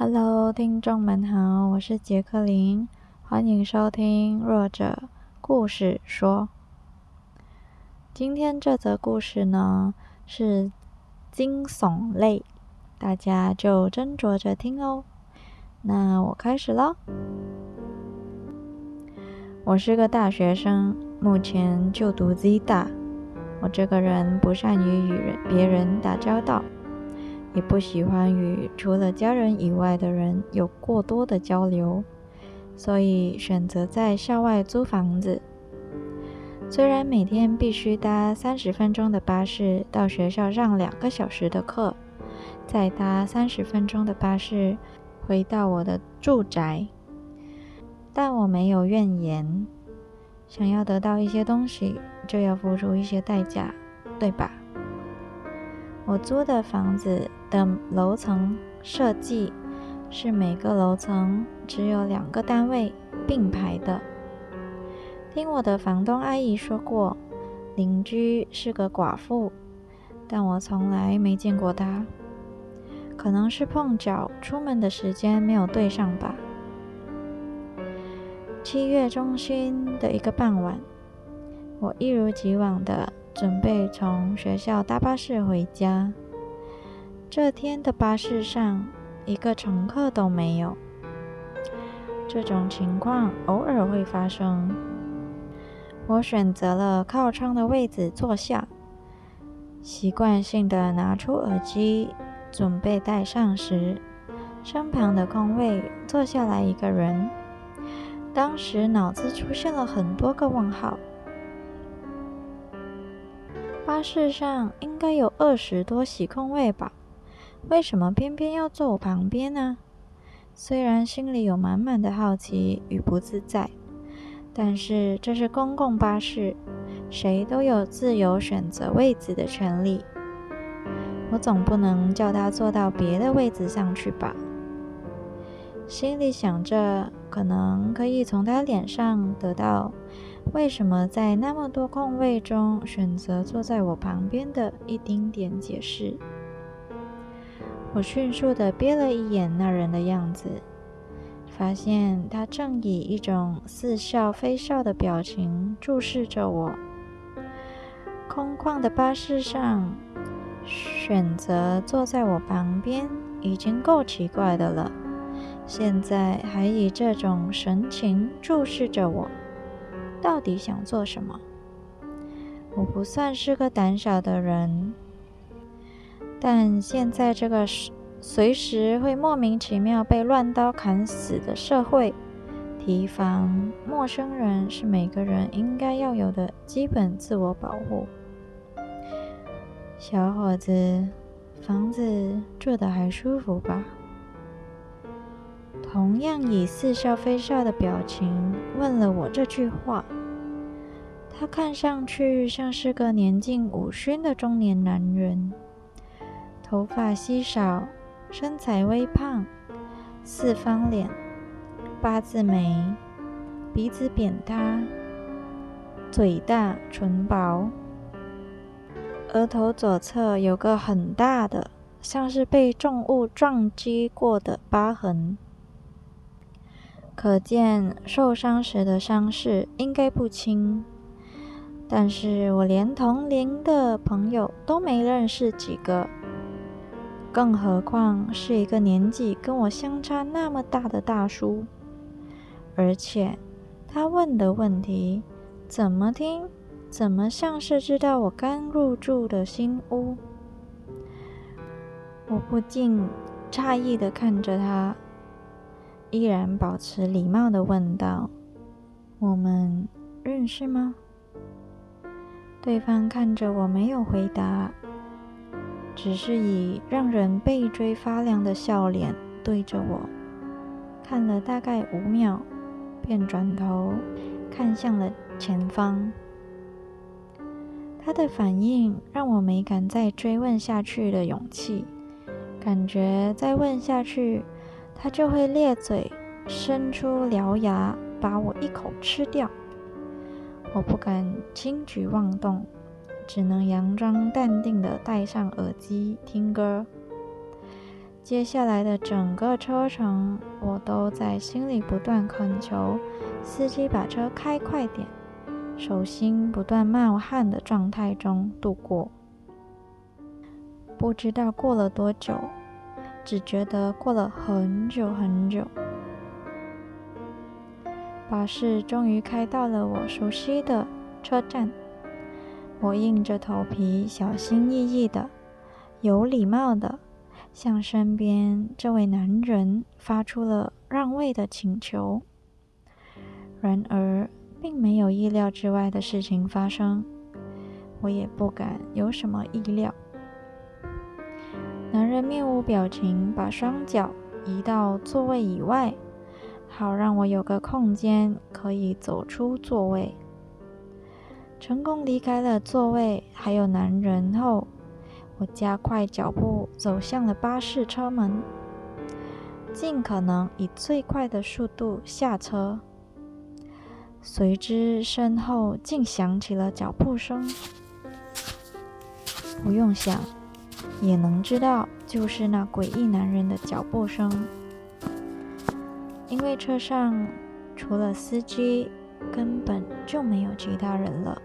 Hello，听众们好，我是杰克林，欢迎收听弱者故事说。今天这则故事呢是惊悚类，大家就斟酌着听哦。那我开始喽。我是个大学生，目前就读 Z 大。我这个人不善于与人别人打交道。也不喜欢与除了家人以外的人有过多的交流，所以选择在校外租房子。虽然每天必须搭三十分钟的巴士到学校上两个小时的课，再搭三十分钟的巴士回到我的住宅，但我没有怨言。想要得到一些东西，就要付出一些代价，对吧？我租的房子的楼层设计是每个楼层只有两个单位并排的。听我的房东阿姨说过，邻居是个寡妇，但我从来没见过她。可能是碰巧出门的时间没有对上吧。七月中旬的一个傍晚，我一如既往的。准备从学校搭巴士回家。这天的巴士上一个乘客都没有。这种情况偶尔会发生。我选择了靠窗的位置坐下，习惯性的拿出耳机准备戴上时，身旁的空位坐下来一个人。当时脑子出现了很多个问号。巴士上应该有二十多席空位吧？为什么偏偏要坐我旁边呢？虽然心里有满满的好奇与不自在，但是这是公共巴士，谁都有自由选择位子的权利。我总不能叫他坐到别的位子上去吧？心里想着，可能可以从他脸上得到。为什么在那么多空位中选择坐在我旁边的一丁点解释？我迅速地瞥了一眼那人的样子，发现他正以一种似笑非笑的表情注视着我。空旷的巴士上，选择坐在我旁边已经够奇怪的了，现在还以这种神情注视着我。到底想做什么？我不算是个胆小的人，但现在这个随时会莫名其妙被乱刀砍死的社会，提防陌生人是每个人应该要有的基本自我保护。小伙子，房子住的还舒服吧？同样以似笑非笑的表情问了我这句话。他看上去像是个年近五旬的中年男人，头发稀少，身材微胖，四方脸，八字眉，鼻子扁塌，嘴大唇薄，额头左侧有个很大的，像是被重物撞击过的疤痕。可见受伤时的伤势应该不轻，但是我连同龄的朋友都没认识几个，更何况是一个年纪跟我相差那么大的大叔。而且他问的问题，怎么听怎么像是知道我刚入住的新屋。我不禁诧异的看着他。依然保持礼貌的问道：“我们认识吗？”对方看着我，没有回答，只是以让人背椎发凉的笑脸对着我，看了大概五秒，便转头看向了前方。他的反应让我没敢再追问下去的勇气，感觉再问下去。他就会咧嘴，伸出獠牙，把我一口吃掉。我不敢轻举妄动，只能佯装淡定地戴上耳机听歌。接下来的整个车程，我都在心里不断恳求司机把车开快点，手心不断冒汗的状态中度过。不知道过了多久，只觉得过了很久很久。巴士终于开到了我熟悉的车站，我硬着头皮，小心翼翼的、有礼貌的向身边这位男人发出了让位的请求。然而，并没有意料之外的事情发生，我也不敢有什么意料。男人面无表情，把双脚移到座位以外，好让我有个空间可以走出座位。成功离开了座位，还有男人后，我加快脚步走向了巴士车门，尽可能以最快的速度下车。随之身后竟响起了脚步声，不用想。也能知道，就是那诡异男人的脚步声。因为车上除了司机，根本就没有其他人了。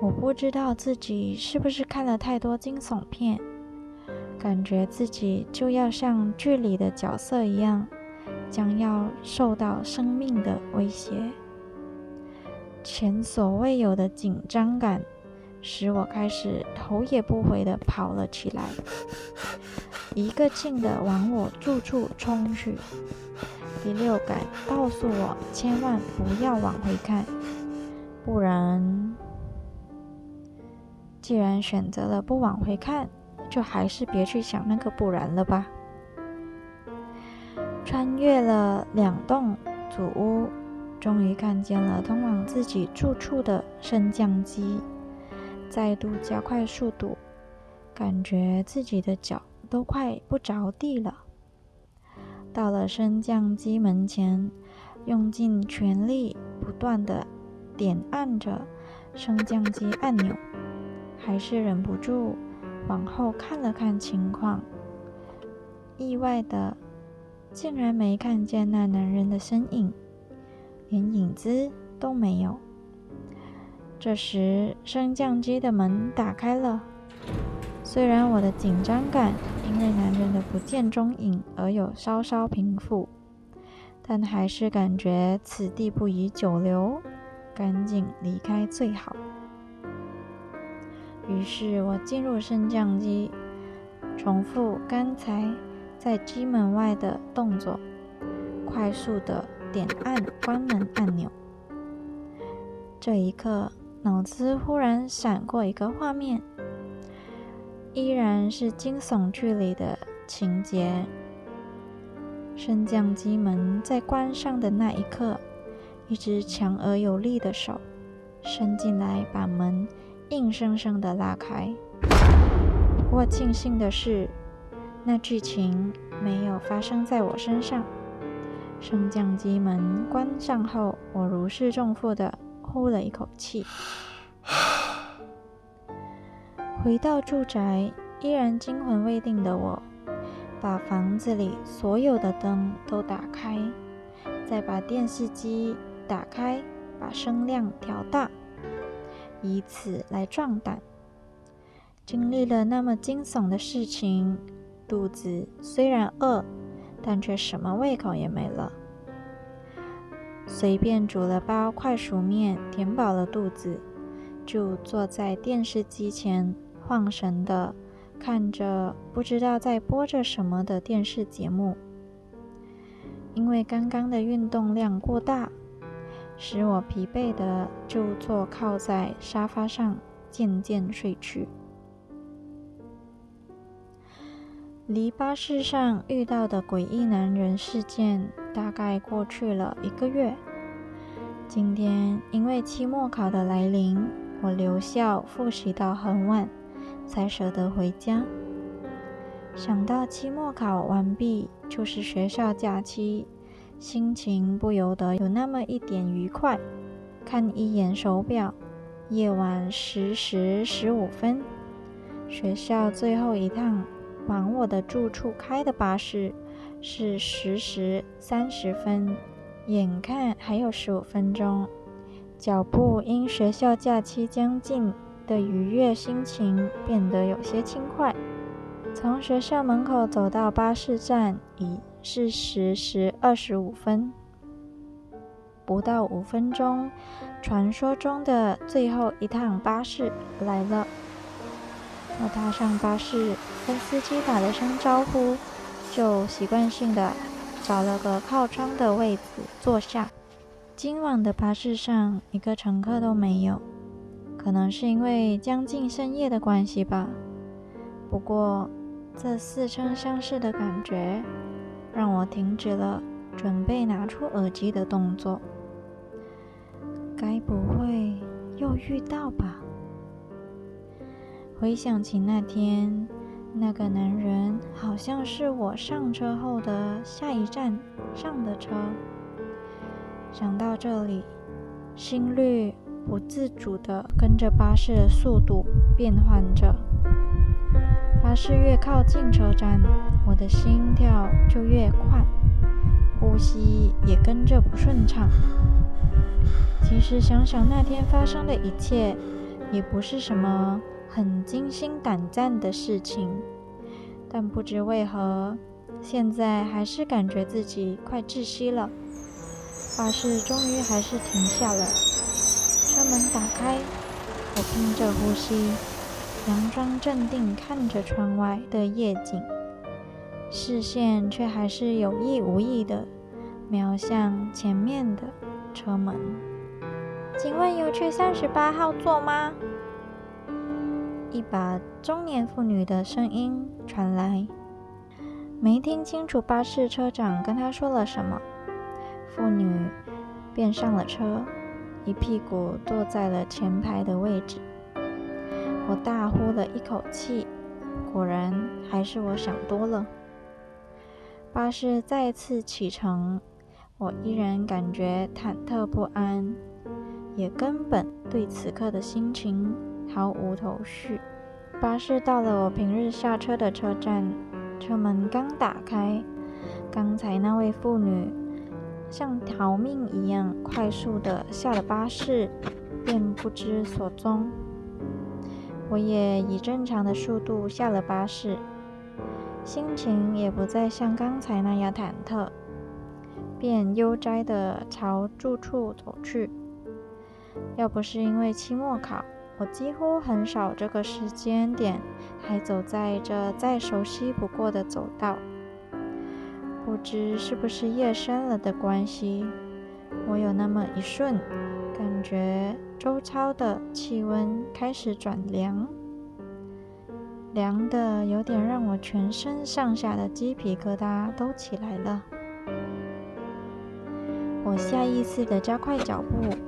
我不知道自己是不是看了太多惊悚片，感觉自己就要像剧里的角色一样，将要受到生命的威胁。前所未有的紧张感。使我开始头也不回地跑了起来，一个劲地往我住处冲去。第六感告诉我，千万不要往回看，不然……既然选择了不往回看，就还是别去想那个不然了吧。穿越了两栋祖屋，终于看见了通往自己住处的升降机。再度加快速度，感觉自己的脚都快不着地了。到了升降机门前，用尽全力，不断的点按着升降机按钮，还是忍不住往后看了看情况。意外的，竟然没看见那男人的身影，连影子都没有。这时，升降机的门打开了。虽然我的紧张感因为男人的不见踪影而有稍稍平复，但还是感觉此地不宜久留，赶紧离开最好。于是我进入升降机，重复刚才在机门外的动作，快速的点按关门按钮。这一刻。脑子忽然闪过一个画面，依然是惊悚剧里的情节。升降机门在关上的那一刻，一只强而有力的手伸进来，把门硬生生的拉开。不过庆幸的是，那剧情没有发生在我身上。升降机门关上后，我如释重负的。呼了一口气，回到住宅，依然惊魂未定的我，把房子里所有的灯都打开，再把电视机打开，把声量调大，以此来壮胆。经历了那么惊悚的事情，肚子虽然饿，但却什么胃口也没了。随便煮了包快熟面，填饱了肚子，就坐在电视机前，晃神的看着不知道在播着什么的电视节目。因为刚刚的运动量过大，使我疲惫的就坐靠在沙发上，渐渐睡去。离巴士上遇到的诡异男人事件大概过去了一个月。今天因为期末考的来临，我留校复习到很晚，才舍得回家。想到期末考完毕就是学校假期，心情不由得有那么一点愉快。看一眼手表，夜晚十时十五分，学校最后一趟。往我的住处开的巴士是十时三十分，眼看还有十五分钟，脚步因学校假期将近的愉悦心情变得有些轻快。从学校门口走到巴士站已是十时二十五分，不到五分钟，传说中的最后一趟巴士来了。我踏上巴士，跟司机打了声招呼，就习惯性的找了个靠窗的位子坐下。今晚的巴士上一个乘客都没有，可能是因为将近深夜的关系吧。不过，这似曾相识的感觉，让我停止了准备拿出耳机的动作。该不会又遇到吧？回想起那天，那个男人好像是我上车后的下一站上的车。想到这里，心率不自主地跟着巴士的速度变换着。巴士越靠近车站，我的心跳就越快，呼吸也跟着不顺畅。其实想想那天发生的一切，也不是什么。很惊心胆战的事情，但不知为何，现在还是感觉自己快窒息了。巴士终于还是停下了，车门打开，我拼着呼吸，佯装镇定看着窗外的夜景，视线却还是有意无意的瞄向前面的车门。请问有去三十八号座吗？一把中年妇女的声音传来，没听清楚巴士车长跟她说了什么。妇女便上了车，一屁股坐在了前排的位置。我大呼了一口气，果然还是我想多了。巴士再次启程，我依然感觉忐忑不安，也根本对此刻的心情。毫无头绪。巴士到了我平日下车的车站，车门刚打开，刚才那位妇女像逃命一样快速的下了巴士，便不知所踪。我也以正常的速度下了巴士，心情也不再像刚才那样忐忑，便悠哉的朝住处走去。要不是因为期末考。我几乎很少这个时间点还走在这再熟悉不过的走道。不知是不是夜深了的关系，我有那么一瞬感觉周遭的气温开始转凉，凉的有点让我全身上下的鸡皮疙瘩都起来了。我下意识的加快脚步。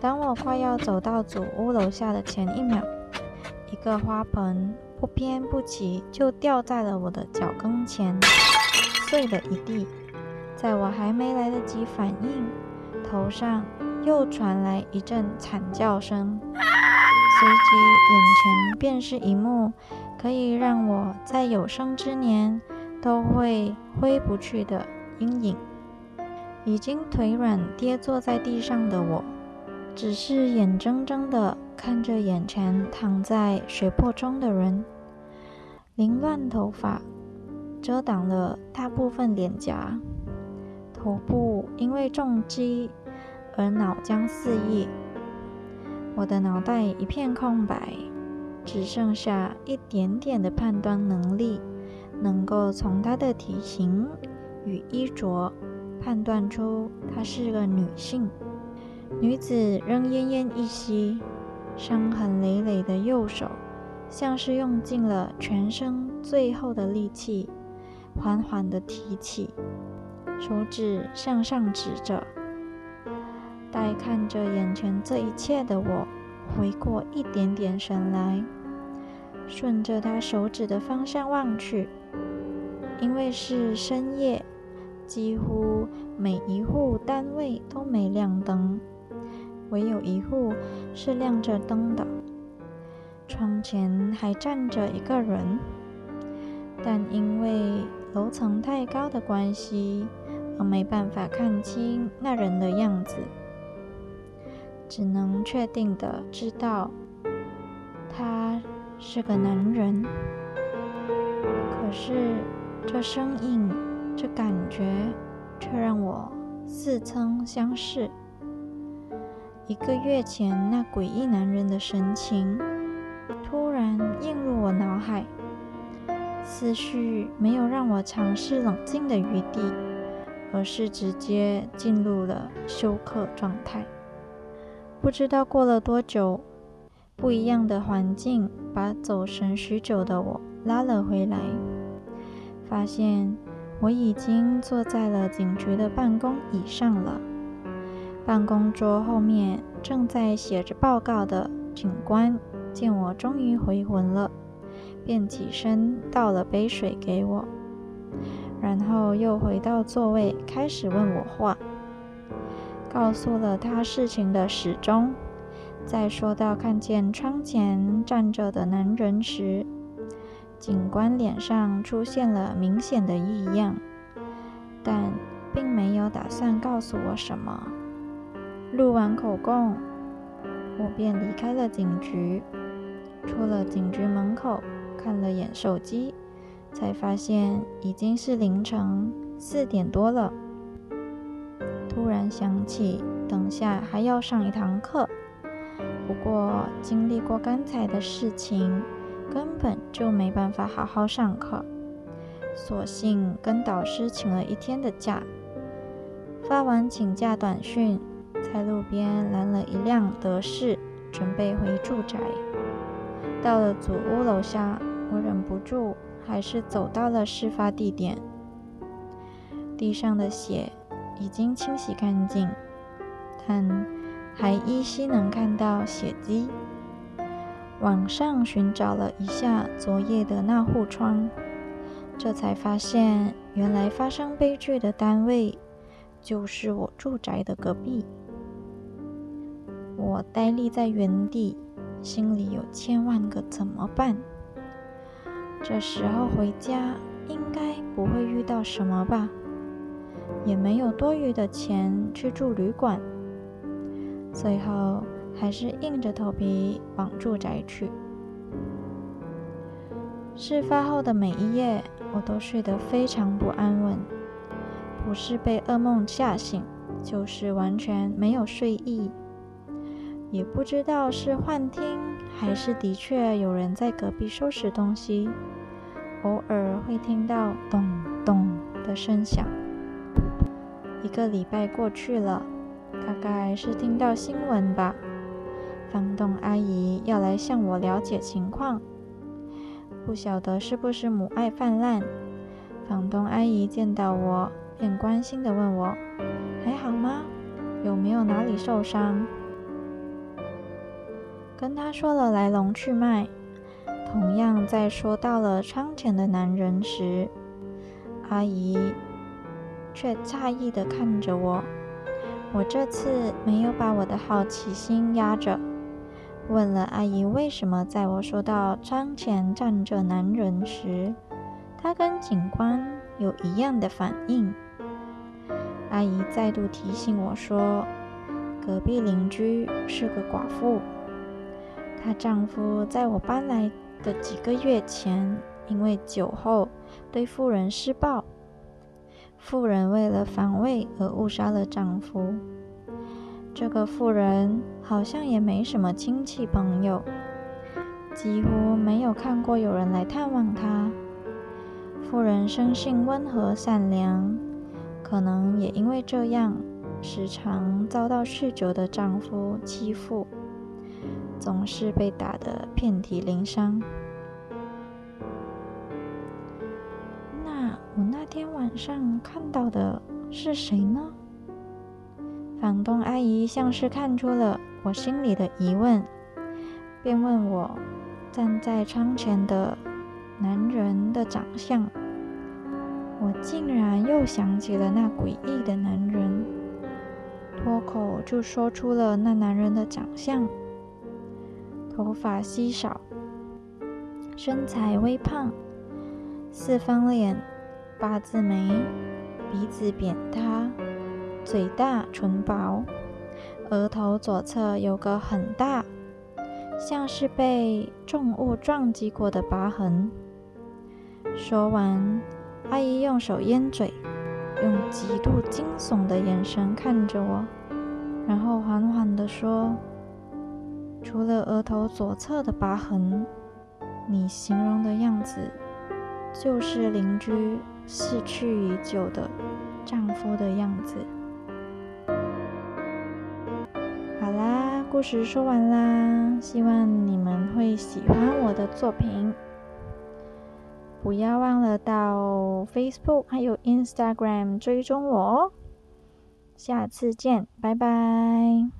当我快要走到祖屋楼下的前一秒，一个花盆不偏不倚就掉在了我的脚跟前，碎了一地。在我还没来得及反应，头上又传来一阵惨叫声，随即眼前便是一幕可以让我在有生之年都会挥不去的阴影。已经腿软跌坐在地上的我。只是眼睁睁地看着眼前躺在血泊中的人，凌乱头发遮挡了大部分脸颊，头部因为重击而脑浆四溢，我的脑袋一片空白，只剩下一点点的判断能力，能够从她的体型与衣着判断出她是个女性。女子仍奄奄一息，伤痕累累的右手，像是用尽了全身最后的力气，缓缓地提起，手指向上指着。待看着眼前这一切的我，回过一点点神来，顺着她手指的方向望去，因为是深夜，几乎每一户单位都没亮灯。唯有一户是亮着灯的，窗前还站着一个人，但因为楼层太高的关系，而没办法看清那人的样子，只能确定的知道他是个男人。可是这声音，这感觉，却让我似曾相识。一个月前那诡异男人的神情，突然映入我脑海。思绪没有让我尝试冷静的余地，而是直接进入了休克状态。不知道过了多久，不一样的环境把走神许久的我拉了回来，发现我已经坐在了警局的办公椅上了。办公桌后面正在写着报告的警官见我终于回魂了。便起身倒了杯水给我，然后又回到座位，开始问我话，告诉了他事情的始终。在说到看见窗前站着的男人时，警官脸上出现了明显的异样，但并没有打算告诉我什么。录完口供，我便离开了警局，出了警局门口。看了眼手机，才发现已经是凌晨四点多了。突然想起，等下还要上一堂课。不过经历过刚才的事情，根本就没办法好好上课，索性跟导师请了一天的假。发完请假短讯，在路边拦了一辆德士，准备回住宅。到了祖屋楼下。我忍不住，还是走到了事发地点。地上的血已经清洗干净，但还依稀能看到血迹。网上寻找了一下昨夜的那户窗，这才发现，原来发生悲剧的单位就是我住宅的隔壁。我呆立在原地，心里有千万个怎么办。这时候回家应该不会遇到什么吧，也没有多余的钱去住旅馆，最后还是硬着头皮往住宅去。事发后的每一夜，我都睡得非常不安稳，不是被噩梦吓醒，就是完全没有睡意，也不知道是幻听。还是的确有人在隔壁收拾东西，偶尔会听到咚咚的声响。一个礼拜过去了，大概是听到新闻吧，房东阿姨要来向我了解情况，不晓得是不是母爱泛滥。房东阿姨见到我，便关心的问我还好吗？有没有哪里受伤？跟他说了来龙去脉，同样在说到了窗前的男人时，阿姨却诧异的看着我。我这次没有把我的好奇心压着，问了阿姨为什么在我说到窗前站着男人时，她跟警官有一样的反应。阿姨再度提醒我说，隔壁邻居是个寡妇。她丈夫在我搬来的几个月前，因为酒后对妇人施暴，妇人为了防卫而误杀了丈夫。这个妇人好像也没什么亲戚朋友，几乎没有看过有人来探望她。妇人生性温和善良，可能也因为这样，时常遭到酗酒的丈夫欺负。总是被打得遍体鳞伤。那我那天晚上看到的是谁呢？房东阿姨像是看出了我心里的疑问，便问我站在窗前的男人的长相。我竟然又想起了那诡异的男人，脱口就说出了那男人的长相。头发稀少，身材微胖，四方脸，八字眉，鼻子扁塌，嘴大唇薄，额头左侧有个很大，像是被重物撞击过的疤痕。说完，阿姨用手掩嘴，用极度惊悚的眼神看着我，然后缓缓地说：“除了额头左侧的疤痕，你形容的样子，就是邻居逝去已久的丈夫的样子。”好啦，故事说完啦，希望你们会喜欢我的作品。不要忘了到 Facebook 还有 Instagram 追踪我哦！下次见，拜拜。